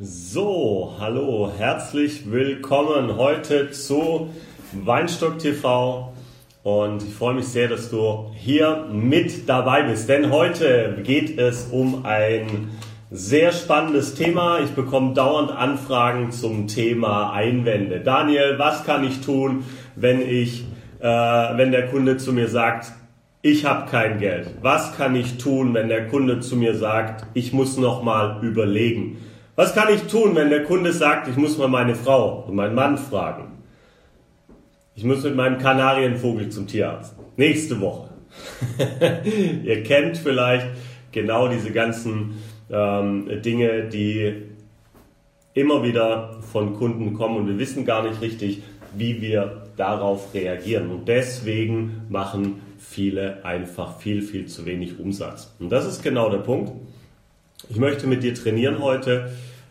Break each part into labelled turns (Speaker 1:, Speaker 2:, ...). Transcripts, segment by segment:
Speaker 1: So, hallo, herzlich willkommen heute zu Weinstock TV und ich freue mich sehr, dass du hier mit dabei bist, denn heute geht es um ein sehr spannendes Thema. Ich bekomme dauernd Anfragen zum Thema Einwände. Daniel, was kann ich tun, wenn ich, äh, wenn der Kunde zu mir sagt, ich habe kein Geld. Was kann ich tun, wenn der Kunde zu mir sagt, ich muss noch mal überlegen? Was kann ich tun, wenn der Kunde sagt, ich muss mal meine Frau und meinen Mann fragen? Ich muss mit meinem Kanarienvogel zum Tierarzt. Nächste Woche. Ihr kennt vielleicht genau diese ganzen ähm, Dinge, die immer wieder von Kunden kommen und wir wissen gar nicht richtig, wie wir darauf reagieren. Und deswegen machen viele einfach viel, viel zu wenig Umsatz. Und das ist genau der Punkt. Ich möchte mit dir trainieren heute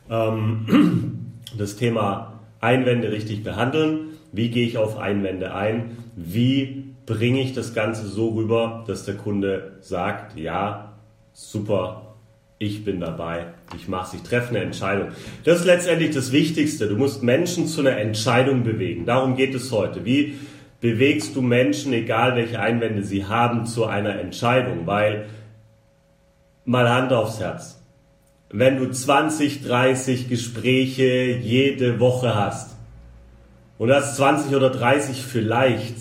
Speaker 1: ähm, das Thema Einwände richtig behandeln. Wie gehe ich auf Einwände ein? Wie bringe ich das Ganze so rüber, dass der Kunde sagt, ja, super, ich bin dabei, ich mache es, ich treffe eine Entscheidung. Das ist letztendlich das Wichtigste. Du musst Menschen zu einer Entscheidung bewegen. Darum geht es heute. Wie bewegst du Menschen, egal welche Einwände sie haben, zu einer Entscheidung. Weil, mal Hand aufs Herz, wenn du 20, 30 Gespräche jede Woche hast und hast 20 oder 30 vielleicht,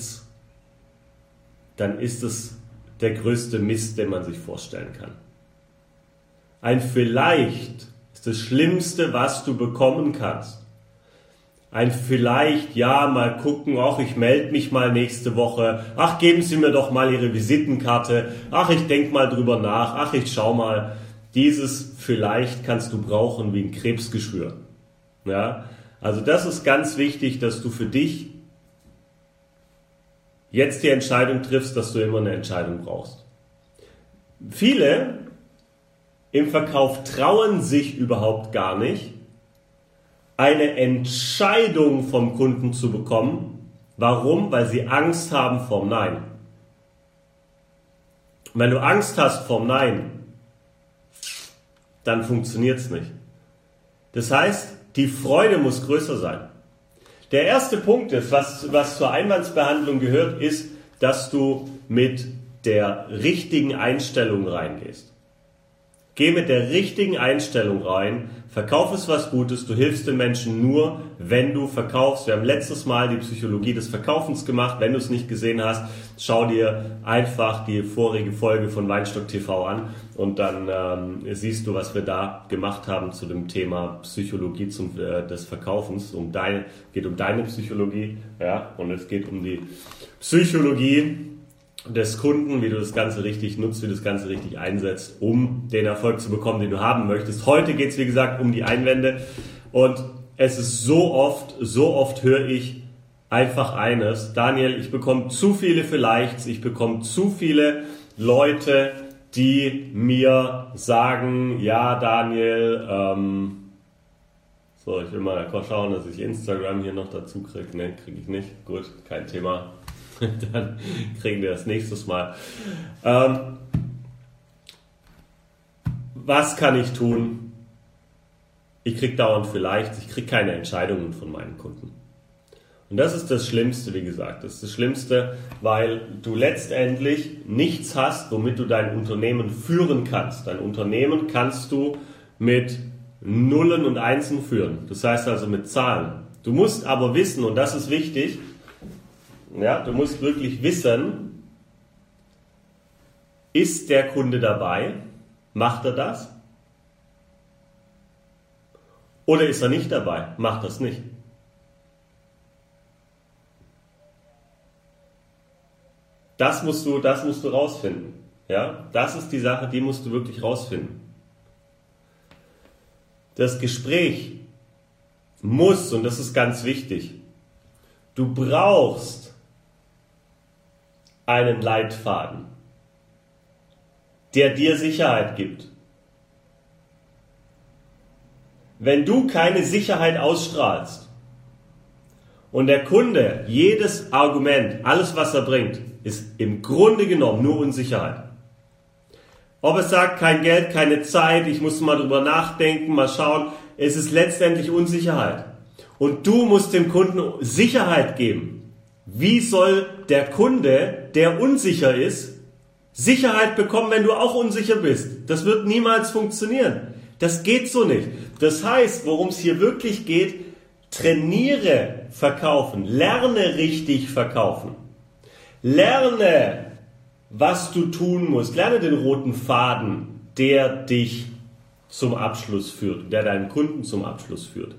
Speaker 1: dann ist es der größte Mist, den man sich vorstellen kann. Ein vielleicht ist das Schlimmste, was du bekommen kannst ein vielleicht, ja, mal gucken, ach, ich melde mich mal nächste Woche, ach, geben Sie mir doch mal Ihre Visitenkarte, ach, ich denk mal drüber nach, ach, ich schau mal. Dieses vielleicht kannst du brauchen wie ein Krebsgeschwür. Ja, also das ist ganz wichtig, dass du für dich jetzt die Entscheidung triffst, dass du immer eine Entscheidung brauchst. Viele im Verkauf trauen sich überhaupt gar nicht, eine Entscheidung vom Kunden zu bekommen. Warum? Weil sie Angst haben vom Nein. Wenn du Angst hast vom Nein, dann funktioniert es nicht. Das heißt, die Freude muss größer sein. Der erste Punkt ist, was, was zur Einwandsbehandlung gehört, ist, dass du mit der richtigen Einstellung reingehst. Geh mit der richtigen Einstellung rein, verkauf es was Gutes, du hilfst den Menschen nur, wenn du verkaufst. Wir haben letztes Mal die Psychologie des Verkaufens gemacht. Wenn du es nicht gesehen hast, schau dir einfach die vorige Folge von Weinstock TV an und dann ähm, siehst du, was wir da gemacht haben zu dem Thema Psychologie zum, äh, des Verkaufens. Um dein, geht um deine Psychologie, ja, und es geht um die Psychologie des Kunden, wie du das Ganze richtig nutzt, wie du das Ganze richtig einsetzt, um den Erfolg zu bekommen, den du haben möchtest. Heute geht es, wie gesagt, um die Einwände. Und es ist so oft, so oft höre ich einfach eines, Daniel, ich bekomme zu viele vielleicht, ich bekomme zu viele Leute, die mir sagen, ja, Daniel, ähm, so, ich will mal schauen, dass ich Instagram hier noch dazu kriege. Ne, kriege ich nicht. Gut, kein Thema. dann kriegen wir das nächstes Mal. Ähm, was kann ich tun? Ich kriege dauernd vielleicht, ich kriege keine Entscheidungen von meinen Kunden. Und das ist das Schlimmste, wie gesagt. Das ist das Schlimmste, weil du letztendlich nichts hast, womit du dein Unternehmen führen kannst. Dein Unternehmen kannst du mit Nullen und Einsen führen. Das heißt also mit Zahlen. Du musst aber wissen, und das ist wichtig, ja, du musst wirklich wissen, ist der Kunde dabei? Macht er das? Oder ist er nicht dabei? Macht das nicht. Das musst du, das musst du rausfinden. Ja, das ist die Sache, die musst du wirklich rausfinden. Das Gespräch muss, und das ist ganz wichtig, du brauchst einen Leitfaden, der dir Sicherheit gibt. Wenn du keine Sicherheit ausstrahlst und der Kunde jedes Argument, alles was er bringt, ist im Grunde genommen nur Unsicherheit. Ob es sagt, kein Geld, keine Zeit, ich muss mal drüber nachdenken, mal schauen. es ist letztendlich Unsicherheit. Und du musst dem Kunden Sicherheit geben. Wie soll der Kunde, der unsicher ist, Sicherheit bekommen, wenn du auch unsicher bist? Das wird niemals funktionieren. Das geht so nicht. Das heißt, worum es hier wirklich geht, trainiere verkaufen, lerne richtig verkaufen. Lerne, was du tun musst. Lerne den roten Faden, der dich zum Abschluss führt, der deinen Kunden zum Abschluss führt.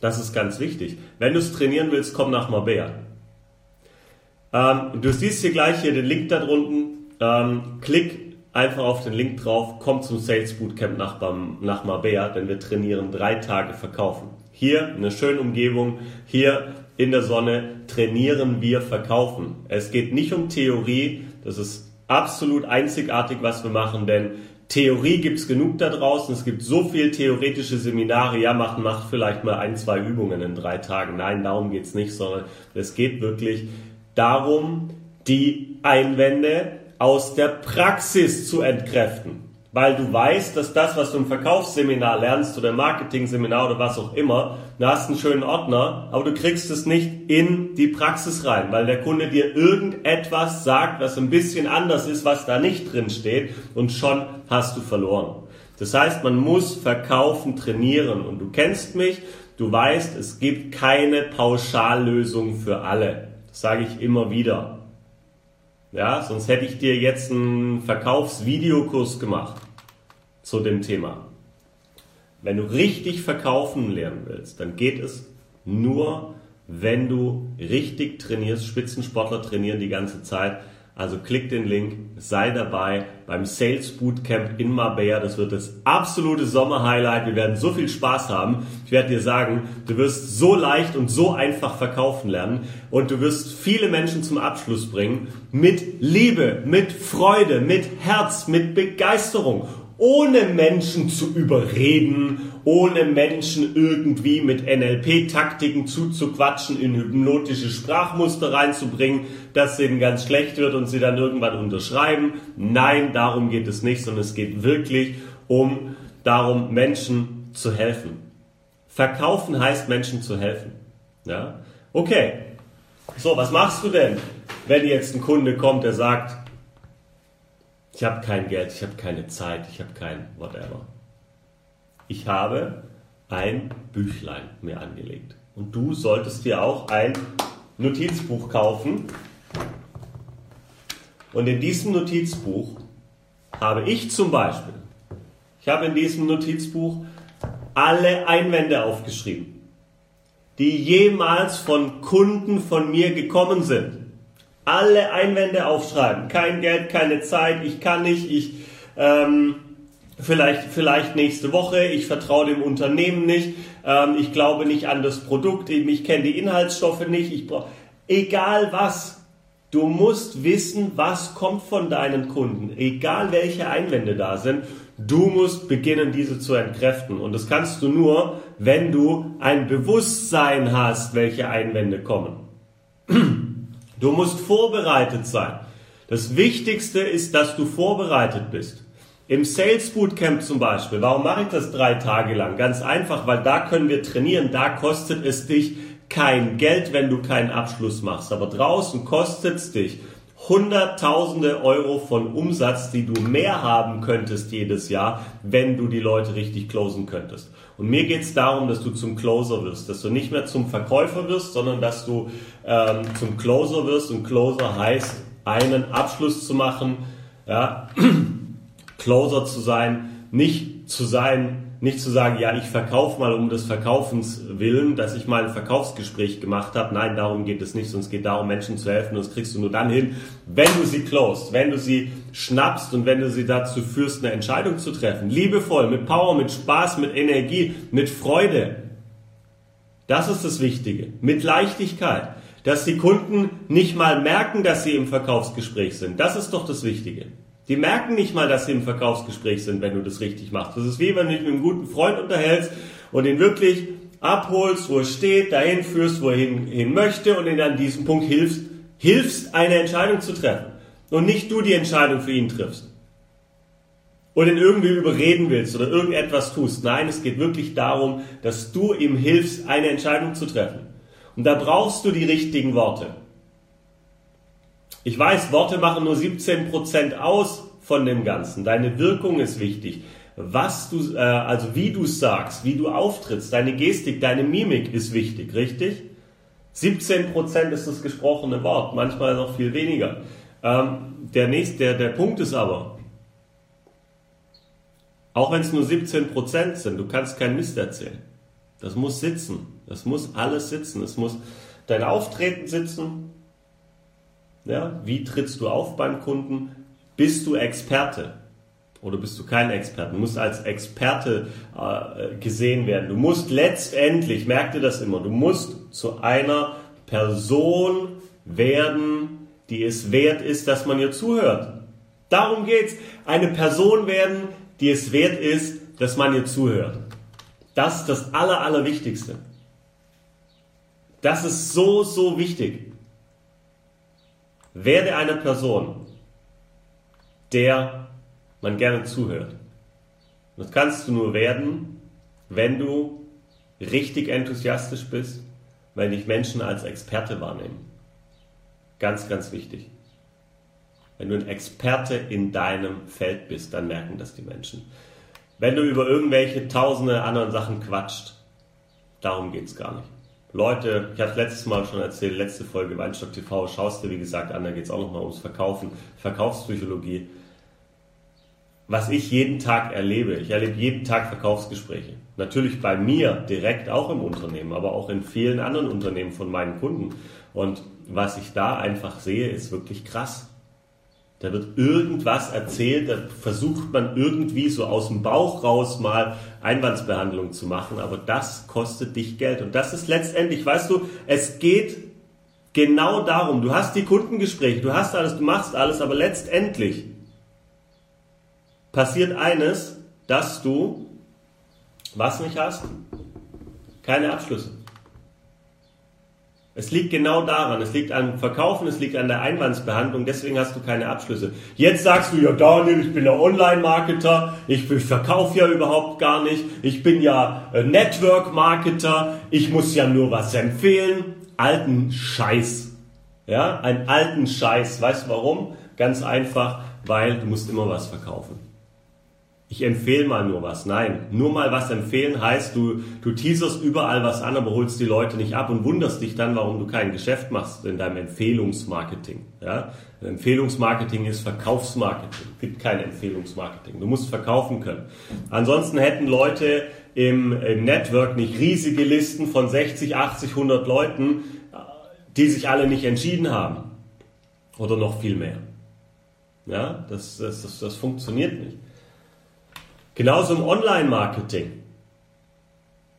Speaker 1: Das ist ganz wichtig. Wenn du es trainieren willst, komm nach Marbella. Ähm, du siehst hier gleich hier den Link da drunten. Ähm, klick einfach auf den Link drauf, komm zum Sales Bootcamp nach, nach Marbella, denn wir trainieren drei Tage verkaufen. Hier eine schöne Umgebung, hier in der Sonne trainieren wir verkaufen. Es geht nicht um Theorie, das ist absolut einzigartig, was wir machen, denn Theorie gibt's genug da draußen. Es gibt so viel theoretische Seminare. Ja, macht, macht vielleicht mal ein, zwei Übungen in drei Tagen. Nein, darum geht's nicht, sondern es geht wirklich darum, die Einwände aus der Praxis zu entkräften weil du weißt, dass das, was du im Verkaufsseminar lernst oder im Marketing-Seminar oder was auch immer, du hast einen schönen Ordner, aber du kriegst es nicht in die Praxis rein, weil der Kunde dir irgendetwas sagt, was ein bisschen anders ist, was da nicht drin steht und schon hast du verloren. Das heißt, man muss verkaufen, trainieren und du kennst mich, du weißt, es gibt keine Pauschallösung für alle. Sage ich immer wieder. Ja, sonst hätte ich dir jetzt einen Verkaufsvideokurs gemacht zu dem Thema. Wenn du richtig verkaufen lernen willst, dann geht es nur, wenn du richtig trainierst. Spitzensportler trainieren die ganze Zeit also klick den Link, sei dabei beim Sales Bootcamp in Marbella. Das wird das absolute Sommerhighlight. Wir werden so viel Spaß haben. Ich werde dir sagen, du wirst so leicht und so einfach verkaufen lernen und du wirst viele Menschen zum Abschluss bringen mit Liebe, mit Freude, mit Herz, mit Begeisterung ohne Menschen zu überreden, ohne Menschen irgendwie mit NLP-Taktiken zuzuquatschen, in hypnotische Sprachmuster reinzubringen, dass denen ganz schlecht wird und sie dann irgendwann unterschreiben. Nein, darum geht es nicht, sondern es geht wirklich um darum, Menschen zu helfen. Verkaufen heißt Menschen zu helfen. Ja? Okay. So, was machst du denn, wenn jetzt ein Kunde kommt, der sagt, ich habe kein Geld, ich habe keine Zeit, ich habe kein whatever. Ich habe ein Büchlein mir angelegt. Und du solltest dir auch ein Notizbuch kaufen. Und in diesem Notizbuch habe ich zum Beispiel, ich habe in diesem Notizbuch alle Einwände aufgeschrieben, die jemals von Kunden von mir gekommen sind alle Einwände aufschreiben. Kein Geld, keine Zeit, ich kann nicht, ich ähm, vielleicht, vielleicht nächste Woche, ich vertraue dem Unternehmen nicht, ähm, ich glaube nicht an das Produkt, ich kenne die Inhaltsstoffe nicht, ich brauche egal was. Du musst wissen, was kommt von deinen Kunden, egal welche Einwände da sind. Du musst beginnen, diese zu entkräften. Und das kannst du nur, wenn du ein Bewusstsein hast, welche Einwände kommen. Du musst vorbereitet sein. Das Wichtigste ist, dass du vorbereitet bist. Im Sales Bootcamp zum Beispiel, warum mache ich das drei Tage lang? Ganz einfach, weil da können wir trainieren, da kostet es dich kein Geld, wenn du keinen Abschluss machst. Aber draußen kostet es dich Hunderttausende Euro von Umsatz, die du mehr haben könntest jedes Jahr, wenn du die Leute richtig closen könntest. Und mir geht es darum, dass du zum Closer wirst, dass du nicht mehr zum Verkäufer wirst, sondern dass du ähm, zum Closer wirst. Und Closer heißt, einen Abschluss zu machen, ja, Closer zu sein, nicht zu sein, nicht zu sagen, ja, ich verkaufe mal um des Verkaufens willen, dass ich mal ein Verkaufsgespräch gemacht habe. Nein, darum geht es nicht, sondern es geht darum, Menschen zu helfen. Und das kriegst du nur dann hin, wenn du sie closed, wenn du sie schnappst und wenn du sie dazu führst, eine Entscheidung zu treffen. Liebevoll, mit Power, mit Spaß, mit Energie, mit Freude. Das ist das Wichtige. Mit Leichtigkeit. Dass die Kunden nicht mal merken, dass sie im Verkaufsgespräch sind. Das ist doch das Wichtige. Die merken nicht mal, dass sie im Verkaufsgespräch sind, wenn du das richtig machst. Das ist wie wenn du dich mit einem guten Freund unterhältst und ihn wirklich abholst, wo er steht, dahin führst, wo er hin, hin möchte und ihn an diesem Punkt hilfst, hilfst, eine Entscheidung zu treffen. Und nicht du die Entscheidung für ihn triffst. oder ihn irgendwie überreden willst oder irgendetwas tust. Nein, es geht wirklich darum, dass du ihm hilfst, eine Entscheidung zu treffen. Und da brauchst du die richtigen Worte. Ich weiß, Worte machen nur 17% aus von dem Ganzen. Deine Wirkung ist wichtig. Was du, äh, also wie du sagst, wie du auftrittst, deine Gestik, deine Mimik ist wichtig, richtig? 17% ist das gesprochene Wort, manchmal noch viel weniger. Ähm, der, nächste, der, der Punkt ist aber, auch wenn es nur 17% sind, du kannst keinen Mist erzählen. Das muss sitzen. Das muss alles sitzen. Es muss dein Auftreten sitzen. Ja, wie trittst du auf beim Kunden? Bist du Experte? Oder bist du kein Experte? Du musst als Experte äh, gesehen werden. Du musst letztendlich, merk dir das immer, du musst zu einer Person werden, die es wert ist, dass man ihr zuhört. Darum geht's. Eine Person werden, die es wert ist, dass man ihr zuhört. Das ist das Aller, Allerwichtigste. Das ist so, so wichtig. Werde eine Person, der man gerne zuhört. Das kannst du nur werden, wenn du richtig enthusiastisch bist, wenn dich Menschen als Experte wahrnehmen. Ganz, ganz wichtig. Wenn du ein Experte in deinem Feld bist, dann merken das die Menschen. Wenn du über irgendwelche tausende anderen Sachen quatscht, darum geht es gar nicht. Leute, ich habe es letztes Mal schon erzählt, letzte Folge Weinstock TV, schaust dir wie gesagt an, da geht es auch nochmal ums Verkaufen, Verkaufspsychologie. Was ich jeden Tag erlebe, ich erlebe jeden Tag Verkaufsgespräche. Natürlich bei mir direkt auch im Unternehmen, aber auch in vielen anderen Unternehmen von meinen Kunden. Und was ich da einfach sehe, ist wirklich krass. Da wird irgendwas erzählt, da versucht man irgendwie so aus dem Bauch raus mal Einwandsbehandlung zu machen, aber das kostet dich Geld. Und das ist letztendlich, weißt du, es geht genau darum, du hast die Kundengespräche, du hast alles, du machst alles, aber letztendlich passiert eines, dass du was nicht hast? Keine Abschlüsse. Es liegt genau daran. Es liegt am Verkaufen, es liegt an der Einwandsbehandlung, deswegen hast du keine Abschlüsse. Jetzt sagst du, ja Daniel, ich bin ja Online-Marketer, ich, ich verkaufe ja überhaupt gar nicht, ich bin ja äh, Network-Marketer, ich muss ja nur was empfehlen. Alten Scheiß. Ja, einen alten Scheiß. Weißt du warum? Ganz einfach, weil du musst immer was verkaufen ich empfehle mal nur was. Nein, nur mal was empfehlen heißt, du, du teaserst überall was an, aber holst die Leute nicht ab und wunderst dich dann, warum du kein Geschäft machst in deinem Empfehlungsmarketing. Ja? Empfehlungsmarketing ist Verkaufsmarketing, gibt kein Empfehlungsmarketing. Du musst verkaufen können. Ansonsten hätten Leute im, im Network nicht riesige Listen von 60, 80, 100 Leuten, die sich alle nicht entschieden haben. Oder noch viel mehr. Ja, das, das, das, das funktioniert nicht. Genauso im Online-Marketing.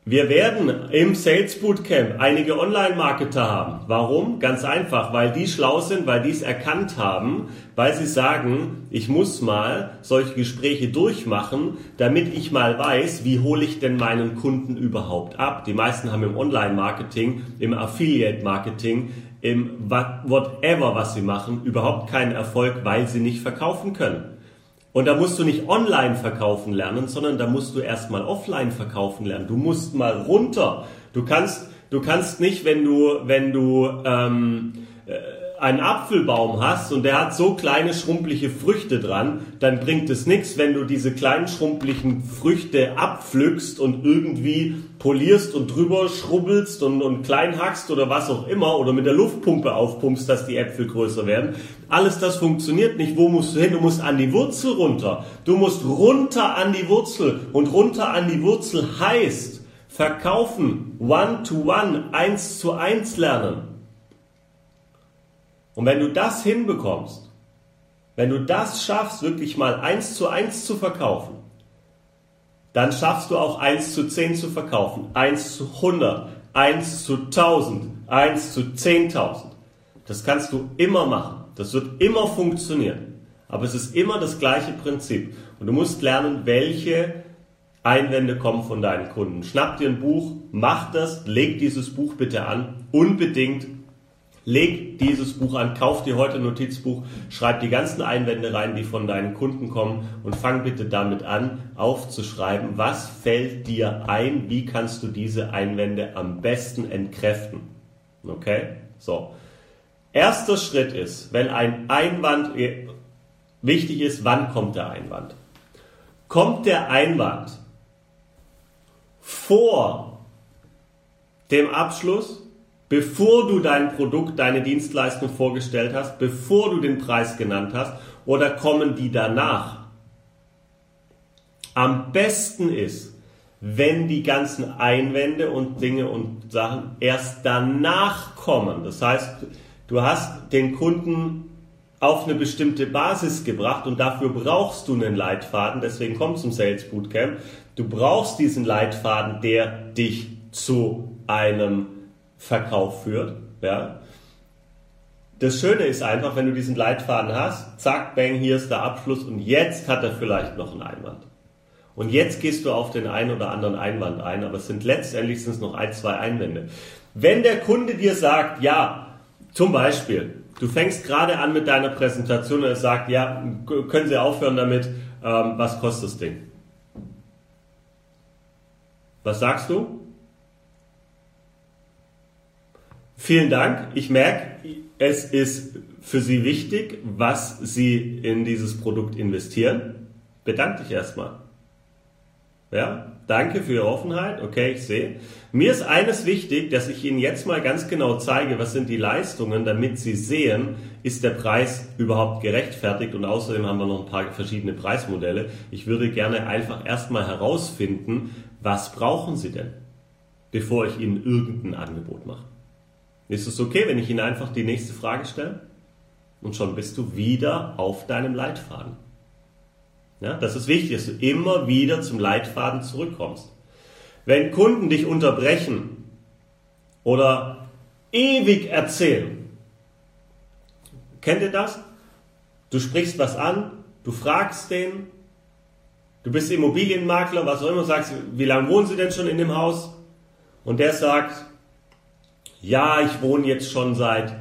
Speaker 1: Wir werden im Sales Bootcamp einige Online-Marketer haben. Warum? Ganz einfach, weil die schlau sind, weil die es erkannt haben, weil sie sagen, ich muss mal solche Gespräche durchmachen, damit ich mal weiß, wie hole ich denn meinen Kunden überhaupt ab. Die meisten haben im Online-Marketing, im Affiliate-Marketing, im whatever, was sie machen, überhaupt keinen Erfolg, weil sie nicht verkaufen können. Und da musst du nicht online verkaufen lernen, sondern da musst du erstmal offline verkaufen lernen. Du musst mal runter. Du kannst, du kannst nicht, wenn du, wenn du ähm, äh, einen Apfelbaum hast und der hat so kleine schrumpelige Früchte dran, dann bringt es nichts, wenn du diese kleinen schrumpeligen Früchte abpflückst und irgendwie polierst und drüber schrubbelst und, und klein hackst oder was auch immer oder mit der Luftpumpe aufpumpst, dass die Äpfel größer werden. Alles das funktioniert nicht. Wo musst du hin? Du musst an die Wurzel runter. Du musst runter an die Wurzel und runter an die Wurzel heißt verkaufen, one to one, eins zu eins lernen. Und wenn du das hinbekommst, wenn du das schaffst, wirklich mal eins zu eins zu verkaufen, dann schaffst du auch eins zu zehn zu verkaufen, eins zu hundert, eins zu tausend, eins zu zehntausend. Das kannst du immer machen. Das wird immer funktionieren. Aber es ist immer das gleiche Prinzip. Und du musst lernen, welche Einwände kommen von deinen Kunden. Schnapp dir ein Buch, mach das, leg dieses Buch bitte an, unbedingt leg dieses Buch an, kauf dir heute ein Notizbuch, schreib die ganzen Einwände rein, die von deinen Kunden kommen und fang bitte damit an, aufzuschreiben, was fällt dir ein, wie kannst du diese Einwände am besten entkräften. Okay? So. Erster Schritt ist, wenn ein Einwand wichtig ist, wann kommt der Einwand? Kommt der Einwand vor dem Abschluss, bevor du dein Produkt, deine Dienstleistung vorgestellt hast, bevor du den Preis genannt hast, oder kommen die danach? Am besten ist, wenn die ganzen Einwände und Dinge und Sachen erst danach kommen. Das heißt, du hast den Kunden auf eine bestimmte Basis gebracht und dafür brauchst du einen Leitfaden, deswegen komm zum Sales Bootcamp. Du brauchst diesen Leitfaden, der dich zu einem Verkauf führt. Ja. Das Schöne ist einfach, wenn du diesen Leitfaden hast, zack, bang, hier ist der Abschluss und jetzt hat er vielleicht noch einen Einwand. Und jetzt gehst du auf den einen oder anderen Einwand ein, aber es sind letztendlich sind es noch ein, zwei Einwände. Wenn der Kunde dir sagt, ja, zum Beispiel, du fängst gerade an mit deiner Präsentation und er sagt, ja, können Sie aufhören damit, ähm, was kostet das Ding? Was sagst du? Vielen Dank. Ich merke, es ist für Sie wichtig, was Sie in dieses Produkt investieren. Bedanke dich erstmal. Ja, danke für Ihre Offenheit. Okay, ich sehe. Mir ist eines wichtig, dass ich Ihnen jetzt mal ganz genau zeige, was sind die Leistungen, damit Sie sehen, ist der Preis überhaupt gerechtfertigt und außerdem haben wir noch ein paar verschiedene Preismodelle. Ich würde gerne einfach erstmal herausfinden, was brauchen Sie denn, bevor ich Ihnen irgendein Angebot mache. Ist es okay, wenn ich Ihnen einfach die nächste Frage stelle? Und schon bist du wieder auf deinem Leitfaden. Ja, das ist wichtig, dass du immer wieder zum Leitfaden zurückkommst. Wenn Kunden dich unterbrechen oder ewig erzählen, kennt ihr das? Du sprichst was an, du fragst den, du bist Immobilienmakler, was auch immer, sagst, wie lange wohnen Sie denn schon in dem Haus? Und der sagt, ja, ich wohne jetzt schon seit,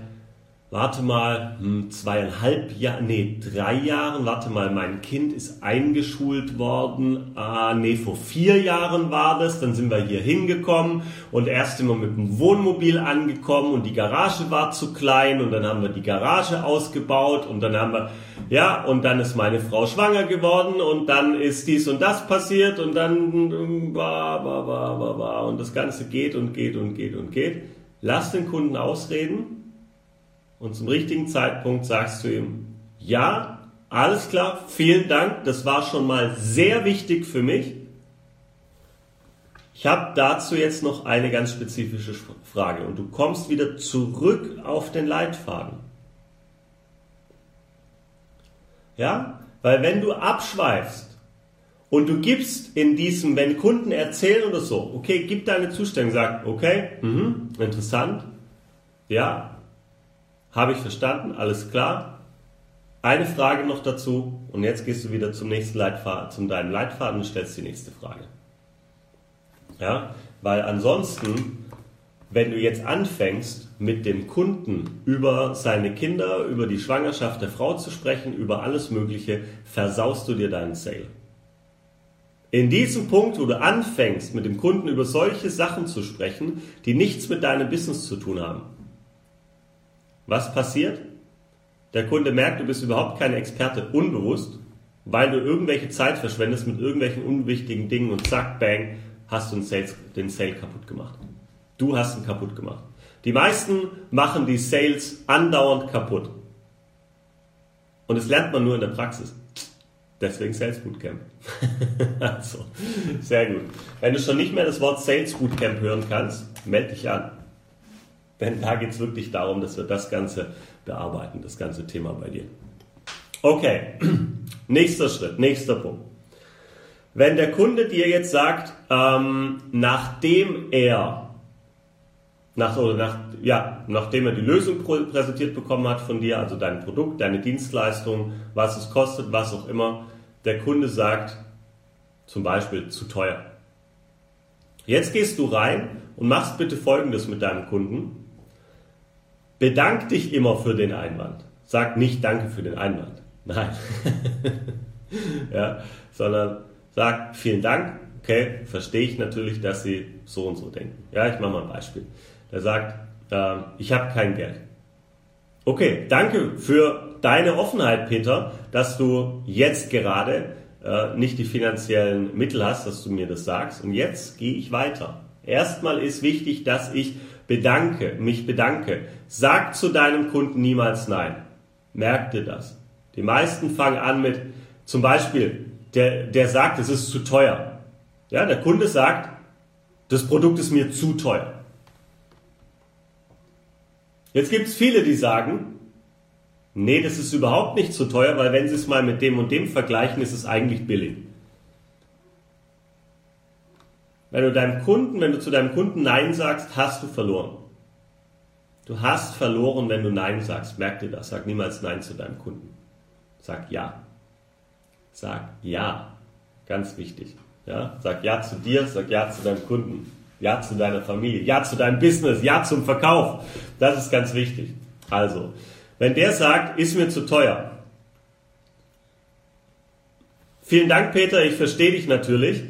Speaker 1: warte mal, hm, zweieinhalb Jahren, nee, drei Jahren, warte mal, mein Kind ist eingeschult worden, ah, nee, vor vier Jahren war das, dann sind wir hier hingekommen und erst wir mit dem Wohnmobil angekommen und die Garage war zu klein und dann haben wir die Garage ausgebaut und dann haben wir, ja, und dann ist meine Frau schwanger geworden und dann ist dies und das passiert und dann, war, war, war, war, war, und das Ganze geht und geht und geht und geht. Lass den Kunden ausreden und zum richtigen Zeitpunkt sagst du ihm, ja, alles klar, vielen Dank, das war schon mal sehr wichtig für mich. Ich habe dazu jetzt noch eine ganz spezifische Frage und du kommst wieder zurück auf den Leitfaden. Ja, weil wenn du abschweifst und du gibst in diesem, wenn Kunden erzählen oder so, okay, gib deine Zustellung, sag, okay, mh, interessant, ja, habe ich verstanden, alles klar. Eine Frage noch dazu und jetzt gehst du wieder zum nächsten Leitfaden, zum deinem Leitfaden und stellst die nächste Frage. Ja, weil ansonsten, wenn du jetzt anfängst, mit dem Kunden über seine Kinder, über die Schwangerschaft der Frau zu sprechen, über alles Mögliche, versaust du dir deinen Sale. In diesem Punkt, wo du anfängst, mit dem Kunden über solche Sachen zu sprechen, die nichts mit deinem Business zu tun haben, was passiert? Der Kunde merkt, du bist überhaupt kein Experte, unbewusst, weil du irgendwelche Zeit verschwendest mit irgendwelchen unwichtigen Dingen und zack, bang, hast du den, Sales, den Sale kaputt gemacht. Du hast ihn kaputt gemacht. Die meisten machen die Sales andauernd kaputt. Und das lernt man nur in der Praxis. Deswegen Sales Bootcamp. also, sehr gut. Wenn du schon nicht mehr das Wort Sales Bootcamp hören kannst, melde dich an. Denn da geht es wirklich darum, dass wir das Ganze bearbeiten, das ganze Thema bei dir. Okay, nächster Schritt, nächster Punkt. Wenn der Kunde dir jetzt sagt, ähm, nachdem er, nach, oder nach, ja, nachdem er die Lösung präsentiert bekommen hat von dir, also dein Produkt, deine Dienstleistung, was es kostet, was auch immer, der Kunde sagt, zum Beispiel zu teuer. Jetzt gehst du rein und machst bitte Folgendes mit deinem Kunden. bedank dich immer für den Einwand. Sag nicht Danke für den Einwand. Nein. ja, sondern sag vielen Dank. Okay, verstehe ich natürlich, dass Sie so und so denken. Ja, ich mache mal ein Beispiel. Der sagt, äh, ich habe kein Geld. Okay, danke für deine Offenheit, Peter, dass du jetzt gerade äh, nicht die finanziellen Mittel hast, dass du mir das sagst. Und jetzt gehe ich weiter. Erstmal ist wichtig, dass ich bedanke, mich bedanke. Sag zu deinem Kunden niemals Nein. Merk dir das. Die meisten fangen an mit, zum Beispiel, der, der sagt, es ist zu teuer. Ja, der Kunde sagt, das Produkt ist mir zu teuer. Jetzt gibt es viele, die sagen, nee, das ist überhaupt nicht zu teuer, weil wenn sie es mal mit dem und dem vergleichen, ist es eigentlich billig. Wenn du deinem Kunden, wenn du zu deinem Kunden Nein sagst, hast du verloren. Du hast verloren, wenn du Nein sagst. Merk dir das. Sag niemals Nein zu deinem Kunden. Sag Ja. Sag Ja. Ganz wichtig. Ja? Sag Ja zu dir, sag Ja zu deinem Kunden. Ja zu deiner Familie, Ja zu deinem Business, Ja zum Verkauf. Das ist ganz wichtig. Also, wenn der sagt, ist mir zu teuer. Vielen Dank, Peter, ich verstehe dich natürlich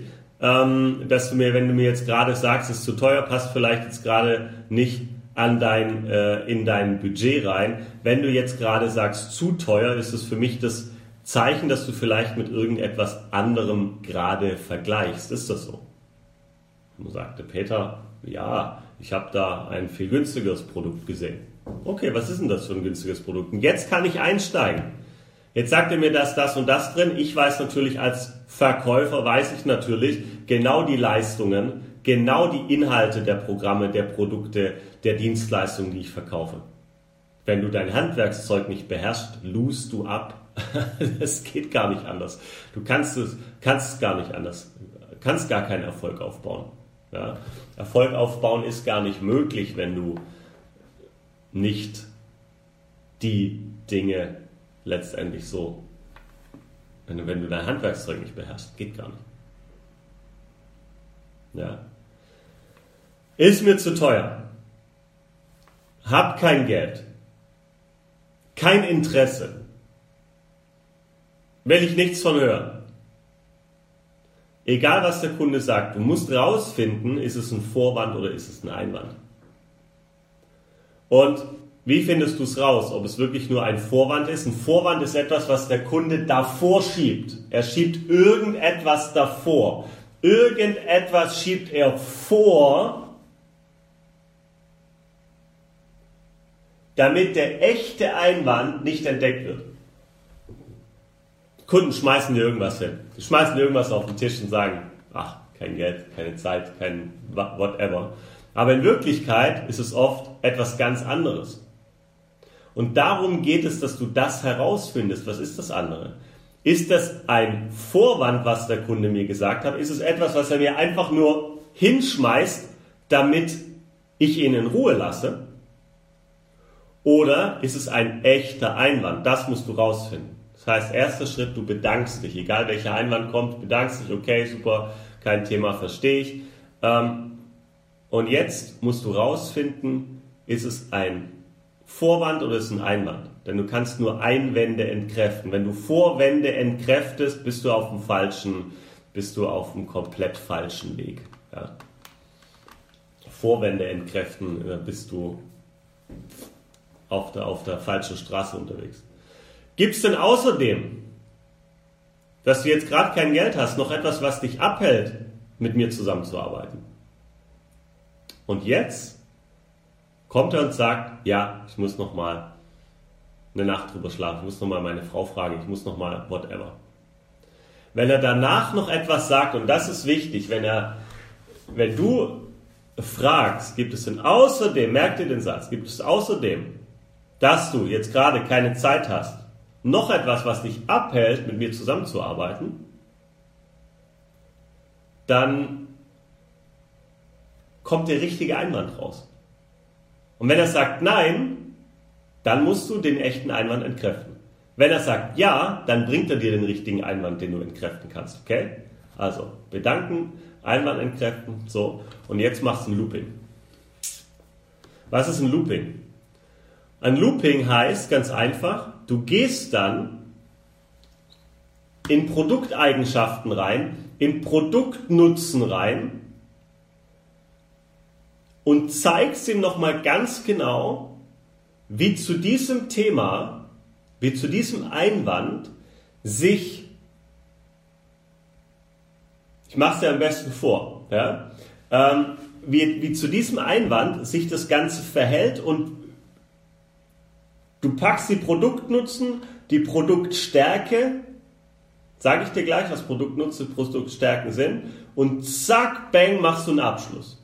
Speaker 1: ähm, dass du mir, wenn du mir jetzt gerade sagst, ist zu teuer, passt vielleicht jetzt gerade nicht an dein, äh, in dein Budget rein. Wenn du jetzt gerade sagst, zu teuer, ist es für mich das Zeichen, dass du vielleicht mit irgendetwas anderem gerade vergleichst. Ist das so? Und sagte Peter, ja, ich habe da ein viel günstigeres Produkt gesehen. Okay, was ist denn das für ein günstiges Produkt? Und jetzt kann ich einsteigen. Jetzt sagt er mir, dass das und das drin. Ich weiß natürlich als Verkäufer, weiß ich natürlich genau die Leistungen, genau die Inhalte der Programme, der Produkte, der Dienstleistungen, die ich verkaufe. Wenn du dein Handwerkszeug nicht beherrschst, lust du ab. Es geht gar nicht anders. Du kannst es, kannst es gar nicht anders, kannst gar keinen Erfolg aufbauen. Ja? Erfolg aufbauen ist gar nicht möglich, wenn du nicht die Dinge letztendlich so. Wenn du, wenn du dein Handwerkszeug nicht beherrschst, geht gar nicht. Ja. Ist mir zu teuer. Hab kein Geld. Kein Interesse. Will ich nichts von hören. Egal was der Kunde sagt, du musst rausfinden, ist es ein Vorwand oder ist es ein Einwand. Und wie findest du es raus, ob es wirklich nur ein Vorwand ist? Ein Vorwand ist etwas, was der Kunde davor schiebt. Er schiebt irgendetwas davor. Irgendetwas schiebt er vor, damit der echte Einwand nicht entdeckt wird. Kunden schmeißen dir irgendwas hin. Die schmeißen dir irgendwas auf den Tisch und sagen, ach, kein Geld, keine Zeit, kein whatever. Aber in Wirklichkeit ist es oft etwas ganz anderes. Und darum geht es, dass du das herausfindest. Was ist das andere? Ist das ein Vorwand, was der Kunde mir gesagt hat? Ist es etwas, was er mir einfach nur hinschmeißt, damit ich ihn in Ruhe lasse? Oder ist es ein echter Einwand? Das musst du rausfinden. Das heißt, erster Schritt, du bedankst dich. Egal welcher Einwand kommt, bedankst dich. Okay, super, kein Thema, verstehe ich. Ähm, und jetzt musst du rausfinden, ist es ein Vorwand oder ist es ein Einwand? Denn du kannst nur Einwände entkräften. Wenn du Vorwände entkräftest, bist du auf dem falschen, bist du auf dem komplett falschen Weg. Ja. Vorwände entkräften, dann bist du auf der, auf der falschen Straße unterwegs. Gibt es denn außerdem, dass du jetzt gerade kein Geld hast, noch etwas, was dich abhält, mit mir zusammenzuarbeiten? Und jetzt kommt er und sagt, ja, ich muss noch mal eine Nacht drüber schlafen, ich muss noch mal meine Frau fragen, ich muss noch mal whatever. Wenn er danach noch etwas sagt, und das ist wichtig, wenn er, wenn du fragst, gibt es denn außerdem, merk dir den Satz, gibt es außerdem, dass du jetzt gerade keine Zeit hast, noch etwas, was dich abhält, mit mir zusammenzuarbeiten, dann kommt der richtige Einwand raus. Und wenn er sagt Nein, dann musst du den echten Einwand entkräften. Wenn er sagt Ja, dann bringt er dir den richtigen Einwand, den du entkräften kannst. Okay? Also bedanken, Einwand entkräften, so. Und jetzt machst du ein Looping. Was ist ein Looping? Ein Looping heißt ganz einfach, du gehst dann in Produkteigenschaften rein, in Produktnutzen rein und zeigst ihm nochmal ganz genau, wie zu diesem Thema, wie zu diesem Einwand sich, ich mache es dir am besten vor, ja, ähm, wie, wie zu diesem Einwand sich das Ganze verhält und du packst die Produktnutzen, die Produktstärke, sage ich dir gleich, was Produktnutzen, Produktstärken sind, und zack, bang, machst du einen Abschluss.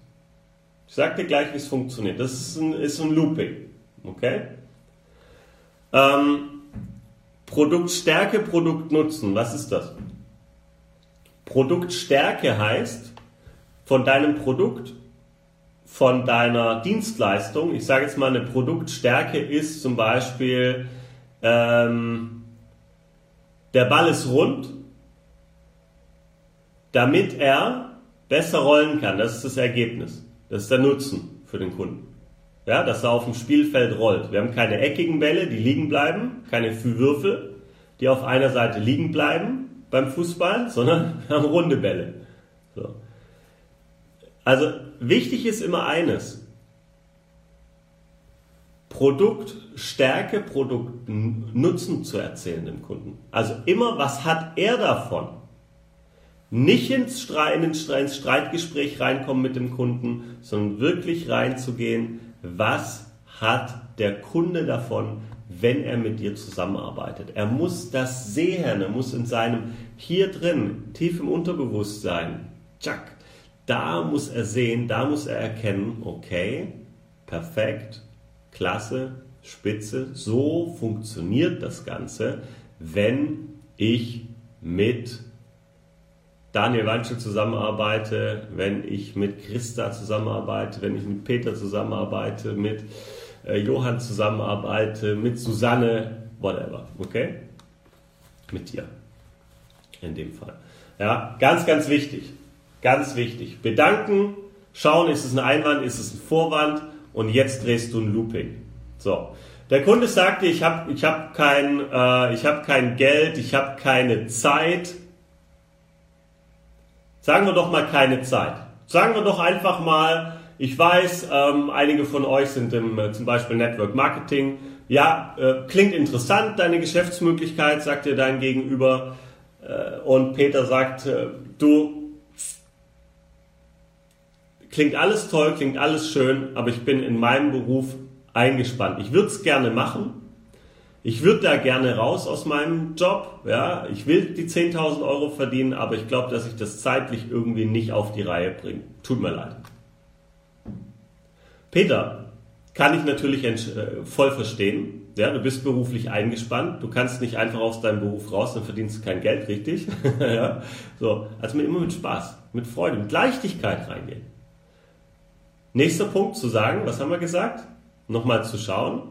Speaker 1: Ich sage dir gleich, wie es funktioniert. Das ist ein, ist ein Looping. Okay? Ähm, Produktstärke, Produktnutzen, was ist das? Produktstärke heißt, von deinem Produkt, von deiner Dienstleistung, ich sage jetzt mal, eine Produktstärke ist zum Beispiel, ähm, der Ball ist rund, damit er besser rollen kann. Das ist das Ergebnis. Das ist der Nutzen für den Kunden. Ja, dass er auf dem Spielfeld rollt. Wir haben keine eckigen Bälle, die liegen bleiben, keine Würfel, die auf einer Seite liegen bleiben beim Fußball, sondern wir haben runde Bälle. So. Also wichtig ist immer eines. Produktstärke, Produktnutzen zu erzählen dem Kunden. Also immer, was hat er davon? Nicht ins, Streit, ins Streitgespräch reinkommen mit dem Kunden, sondern wirklich reinzugehen, was hat der Kunde davon, wenn er mit dir zusammenarbeitet. Er muss das sehen, er muss in seinem hier drin, tief im Unterbewusstsein, tschack, da muss er sehen, da muss er erkennen, okay, perfekt, klasse, spitze, so funktioniert das Ganze, wenn ich mit Daniel Wanschel zusammenarbeite, wenn ich mit Christa zusammenarbeite, wenn ich mit Peter zusammenarbeite, mit äh, Johann zusammenarbeite, mit Susanne, whatever, okay? Mit dir. In dem Fall. Ja, ganz, ganz wichtig. Ganz wichtig. Bedanken, schauen, ist es ein Einwand, ist es ein Vorwand und jetzt drehst du ein Looping. So. Der Kunde sagte, ich habe ich hab kein, äh, hab kein Geld, ich habe keine Zeit, Sagen wir doch mal keine Zeit. Sagen wir doch einfach mal, ich weiß, ähm, einige von euch sind im äh, zum Beispiel Network Marketing. Ja, äh, klingt interessant, deine Geschäftsmöglichkeit, sagt dir dein Gegenüber. Äh, und Peter sagt, äh, du, klingt alles toll, klingt alles schön, aber ich bin in meinem Beruf eingespannt. Ich würde es gerne machen, ich würde da gerne raus aus meinem Job. Ja, ich will die 10.000 Euro verdienen, aber ich glaube, dass ich das zeitlich irgendwie nicht auf die Reihe bringe. Tut mir leid. Peter, kann ich natürlich äh, voll verstehen. Ja, du bist beruflich eingespannt. Du kannst nicht einfach aus deinem Beruf raus, dann verdienst du kein Geld, richtig? ja, so, also immer mit Spaß, mit Freude, mit Leichtigkeit reingehen. Nächster Punkt zu sagen, was haben wir gesagt? Nochmal zu schauen,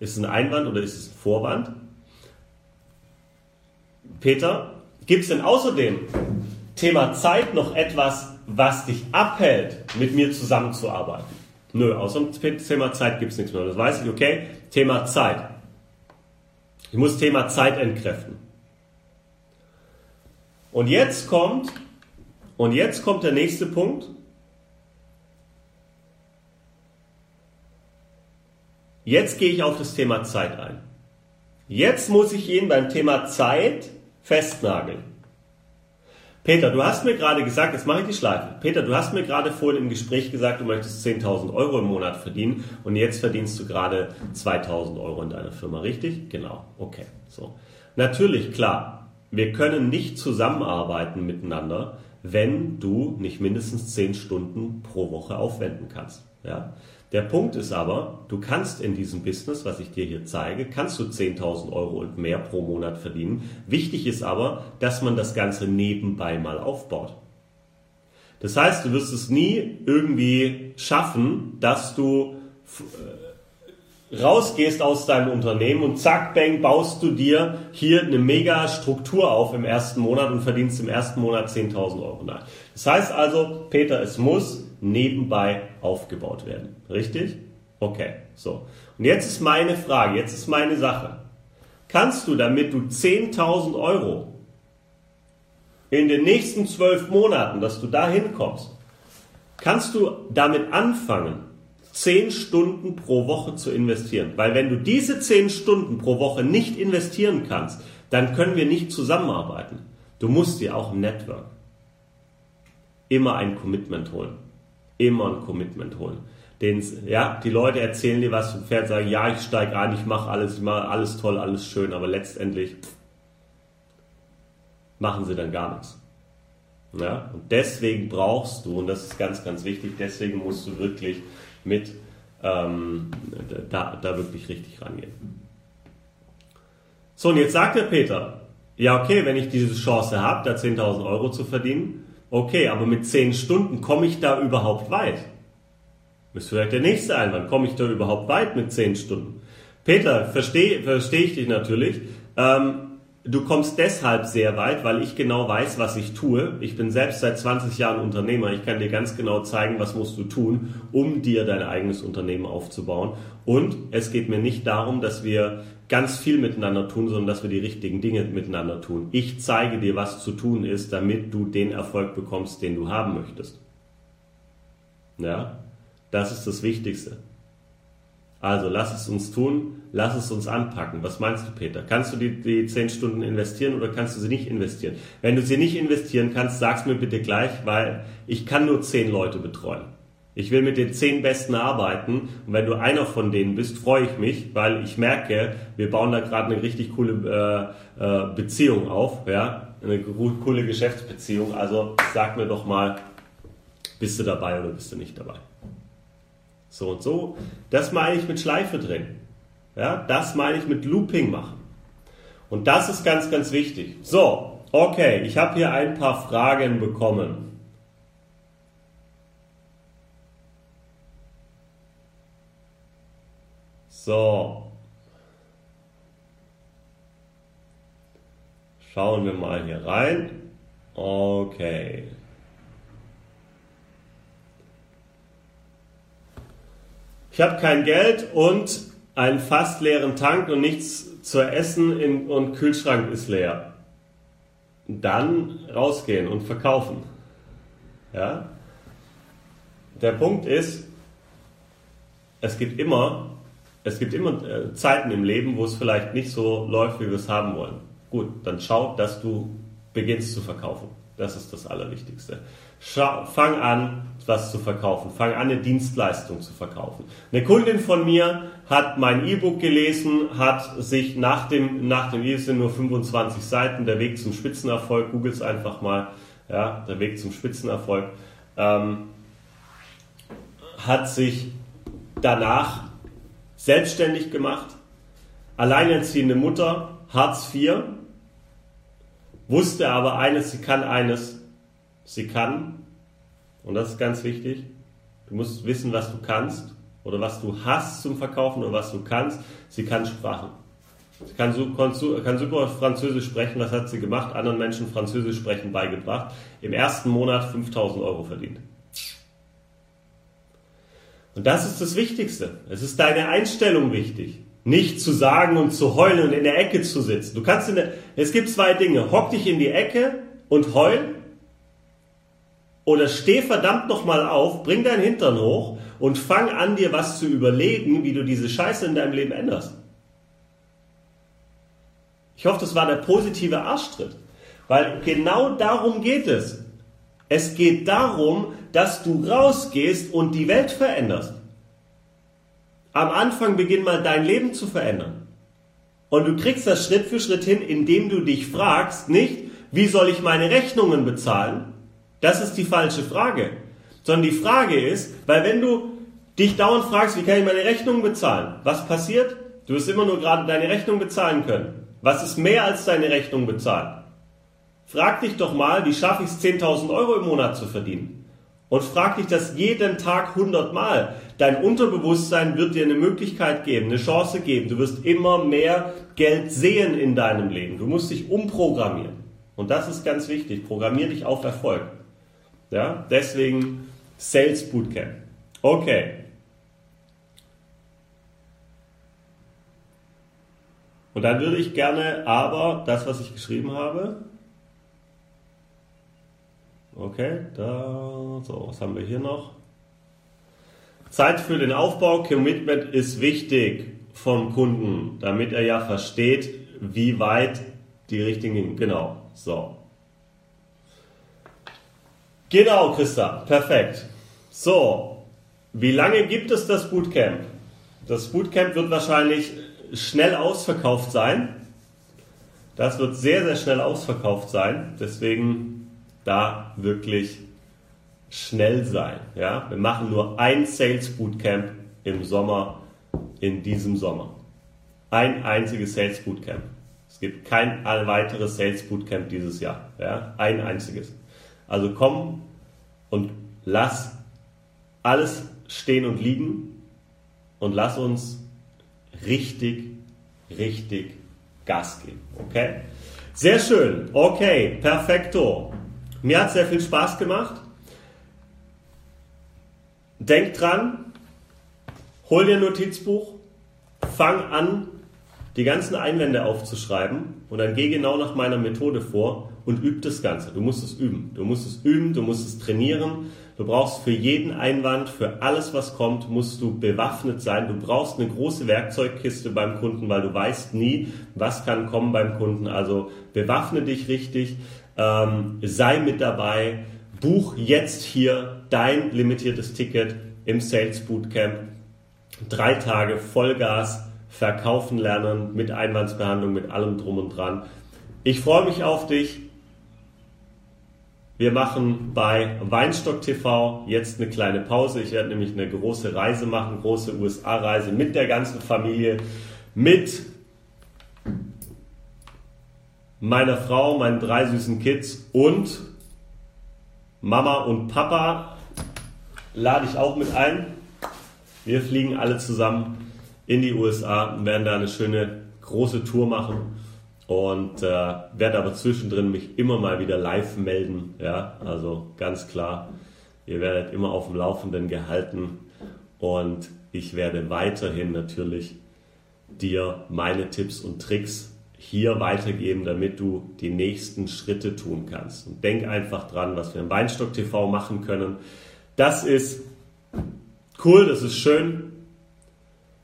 Speaker 1: ist es ein Einwand oder ist es ein Vorwand? Peter, gibt es denn außerdem Thema Zeit noch etwas, was dich abhält, mit mir zusammenzuarbeiten? Nö, außer dem Thema Zeit gibt es nichts mehr. Das weiß ich, okay? Thema Zeit. Ich muss Thema Zeit entkräften. Und jetzt kommt, und jetzt kommt der nächste Punkt. Jetzt gehe ich auf das Thema Zeit ein. Jetzt muss ich ihn beim Thema Zeit festnageln. Peter, du hast mir gerade gesagt, jetzt mache ich die Schleife. Peter, du hast mir gerade vorhin im Gespräch gesagt, du möchtest 10.000 Euro im Monat verdienen und jetzt verdienst du gerade 2.000 Euro in deiner Firma, richtig? Genau. Okay. So. Natürlich, klar. Wir können nicht zusammenarbeiten miteinander, wenn du nicht mindestens 10 Stunden pro Woche aufwenden kannst. Ja? Der Punkt ist aber, du kannst in diesem Business, was ich dir hier zeige, kannst du 10.000 Euro und mehr pro Monat verdienen. Wichtig ist aber, dass man das Ganze nebenbei mal aufbaut. Das heißt, du wirst es nie irgendwie schaffen, dass du äh, rausgehst aus deinem Unternehmen und zack, bang, baust du dir hier eine mega Struktur auf im ersten Monat und verdienst im ersten Monat 10.000 Euro. Das heißt also, Peter, es muss nebenbei aufgebaut werden. Richtig? Okay, so. Und jetzt ist meine Frage, jetzt ist meine Sache. Kannst du, damit du 10.000 Euro in den nächsten zwölf Monaten, dass du da hinkommst, kannst du damit anfangen, 10 Stunden pro Woche zu investieren. Weil wenn du diese 10 Stunden pro Woche nicht investieren kannst, dann können wir nicht zusammenarbeiten. Du musst dir auch ein Network. Immer ein Commitment holen. Immer ein Commitment holen. Den, ja, die Leute erzählen dir was und Pferd sagen, ja, ich steige ein, ich mache alles, ich mache alles toll, alles schön, aber letztendlich machen sie dann gar nichts. Ja? Und deswegen brauchst du, und das ist ganz, ganz wichtig, deswegen musst du wirklich mit ähm, da, da wirklich richtig rangehen. So, und jetzt sagt der Peter, ja, okay, wenn ich diese Chance habe, da 10.000 Euro zu verdienen, okay, aber mit 10 Stunden komme ich da überhaupt weit? Ist vielleicht der nächste Einwand, komme ich da überhaupt weit mit 10 Stunden? Peter, verstehe versteh ich dich natürlich. Ähm, du kommst deshalb sehr weit, weil ich genau weiß, was ich tue. Ich bin selbst seit 20 Jahren Unternehmer. Ich kann dir ganz genau zeigen, was musst du tun, um dir dein eigenes Unternehmen aufzubauen. Und es geht mir nicht darum, dass wir ganz viel miteinander tun, sondern dass wir die richtigen Dinge miteinander tun. Ich zeige dir, was zu tun ist, damit du den Erfolg bekommst, den du haben möchtest. Ja, das ist das Wichtigste. Also lass es uns tun, lass es uns anpacken. Was meinst du, Peter? Kannst du die, die 10 Stunden investieren oder kannst du sie nicht investieren? Wenn du sie nicht investieren kannst, sag's mir bitte gleich, weil ich kann nur 10 Leute betreuen. Ich will mit den 10 Besten arbeiten und wenn du einer von denen bist, freue ich mich, weil ich merke, wir bauen da gerade eine richtig coole äh, äh, Beziehung auf, ja, eine coole Geschäftsbeziehung. Also sag mir doch mal, bist du dabei oder bist du nicht dabei? So und so. Das meine ich mit Schleife drin. Ja, das meine ich mit Looping machen. Und das ist ganz, ganz wichtig. So, okay, ich habe hier ein paar Fragen bekommen. So. Schauen wir mal hier rein. Okay. Ich habe kein Geld und einen fast leeren Tank und nichts zu essen in, und Kühlschrank ist leer. Dann rausgehen und verkaufen. Ja? Der Punkt ist, es gibt immer, es gibt immer äh, Zeiten im Leben, wo es vielleicht nicht so läuft, wie wir es haben wollen. Gut, dann schau, dass du beginnst zu verkaufen. Das ist das Allerwichtigste. Fang an, was zu verkaufen. Fang an, eine Dienstleistung zu verkaufen. Eine Kundin von mir hat mein E-Book gelesen, hat sich nach dem, nach dem E-Book sind nur 25 Seiten, der Weg zum Spitzenerfolg, googelt einfach mal, ja, der Weg zum Spitzenerfolg, ähm, hat sich danach selbstständig gemacht, alleinerziehende Mutter, Hartz IV, wusste aber eines, sie kann eines, sie kann, und das ist ganz wichtig, du musst wissen, was du kannst oder was du hast zum Verkaufen oder was du kannst. Sie kann Sprachen. Sie kann, kann super Französisch sprechen. Was hat sie gemacht? Anderen Menschen Französisch sprechen beigebracht. Im ersten Monat 5000 Euro verdient. Und das ist das Wichtigste. Es ist deine Einstellung wichtig. Nicht zu sagen und zu heulen und in der Ecke zu sitzen. Du kannst in der, es gibt zwei Dinge. Hock dich in die Ecke und heul. Oder steh verdammt nochmal auf, bring deinen Hintern hoch und fang an, dir was zu überlegen, wie du diese Scheiße in deinem Leben änderst. Ich hoffe, das war der positive Arschtritt. Weil genau darum geht es. Es geht darum, dass du rausgehst und die Welt veränderst am Anfang beginn mal dein Leben zu verändern. Und du kriegst das Schritt für Schritt hin, indem du dich fragst, nicht, wie soll ich meine Rechnungen bezahlen? Das ist die falsche Frage. Sondern die Frage ist, weil wenn du dich dauernd fragst, wie kann ich meine Rechnungen bezahlen? Was passiert? Du wirst immer nur gerade deine Rechnung bezahlen können. Was ist mehr als deine Rechnung bezahlen? Frag dich doch mal, wie schaffe ich es, 10.000 Euro im Monat zu verdienen? Und frag dich das jeden Tag hundertmal. Dein Unterbewusstsein wird dir eine Möglichkeit geben, eine Chance geben. Du wirst immer mehr Geld sehen in deinem Leben. Du musst dich umprogrammieren. Und das ist ganz wichtig. Programmier dich auf Erfolg. Ja, deswegen Sales Bootcamp. Okay. Und dann würde ich gerne aber das, was ich geschrieben habe. Okay, da, so, was haben wir hier noch? Zeit für den Aufbau, Commitment ist wichtig vom Kunden, damit er ja versteht, wie weit die richtigen, genau, so. Genau, Christa, perfekt. So, wie lange gibt es das Bootcamp? Das Bootcamp wird wahrscheinlich schnell ausverkauft sein. Das wird sehr, sehr schnell ausverkauft sein. Deswegen da wirklich schnell sein. Ja? Wir machen nur ein Sales Bootcamp im Sommer, in diesem Sommer. Ein einziges Sales Bootcamp. Es gibt kein weiteres Sales Bootcamp dieses Jahr. Ja? Ein einziges. Also komm und lass alles stehen und liegen und lass uns richtig, richtig Gas geben. Okay? Sehr schön. Okay, perfekto. Mir hat sehr viel Spaß gemacht. Denk dran, hol dir ein Notizbuch, fang an, die ganzen Einwände aufzuschreiben und dann geh genau nach meiner Methode vor und üb das Ganze. Du musst es üben. Du musst es üben, du musst es trainieren. Du brauchst für jeden Einwand, für alles, was kommt, musst du bewaffnet sein. Du brauchst eine große Werkzeugkiste beim Kunden, weil du weißt nie, was kann kommen beim Kunden. Also bewaffne dich richtig, ähm, sei mit dabei, buch jetzt hier dein limitiertes Ticket im Sales Bootcamp. Drei Tage Vollgas verkaufen lernen mit Einwandsbehandlung, mit allem drum und dran. Ich freue mich auf dich. Wir machen bei Weinstock TV jetzt eine kleine Pause. Ich werde nämlich eine große Reise machen, große USA-Reise mit der ganzen Familie, mit meiner Frau, meinen drei süßen Kids und Mama und Papa lade ich auch mit ein. Wir fliegen alle zusammen in die USA und werden da eine schöne große Tour machen und äh, werde aber zwischendrin mich immer mal wieder live melden. Ja, also ganz klar, ihr werdet immer auf dem Laufenden gehalten und ich werde weiterhin natürlich dir meine Tipps und Tricks hier weitergeben, damit du die nächsten Schritte tun kannst. Und denk einfach dran, was wir im Weinstock TV machen können. Das ist cool, das ist schön,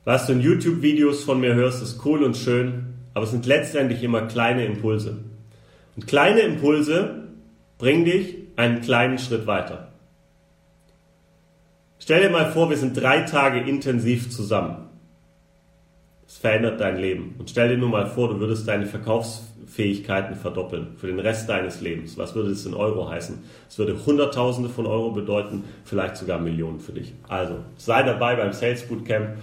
Speaker 1: was du in YouTube-Videos von mir hörst, ist cool und schön, aber es sind letztendlich immer kleine Impulse. Und kleine Impulse bringen dich einen kleinen Schritt weiter. Stell dir mal vor, wir sind drei Tage intensiv zusammen. Es verändert dein Leben. Und stell dir nur mal vor, du würdest deine Verkaufsfähigkeiten verdoppeln für den Rest deines Lebens. Was würde das in Euro heißen? Es würde Hunderttausende von Euro bedeuten, vielleicht sogar Millionen für dich. Also sei dabei beim Sales Bootcamp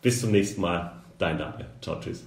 Speaker 1: bis zum nächsten Mal. Dein Daniel. Ciao, tschüss.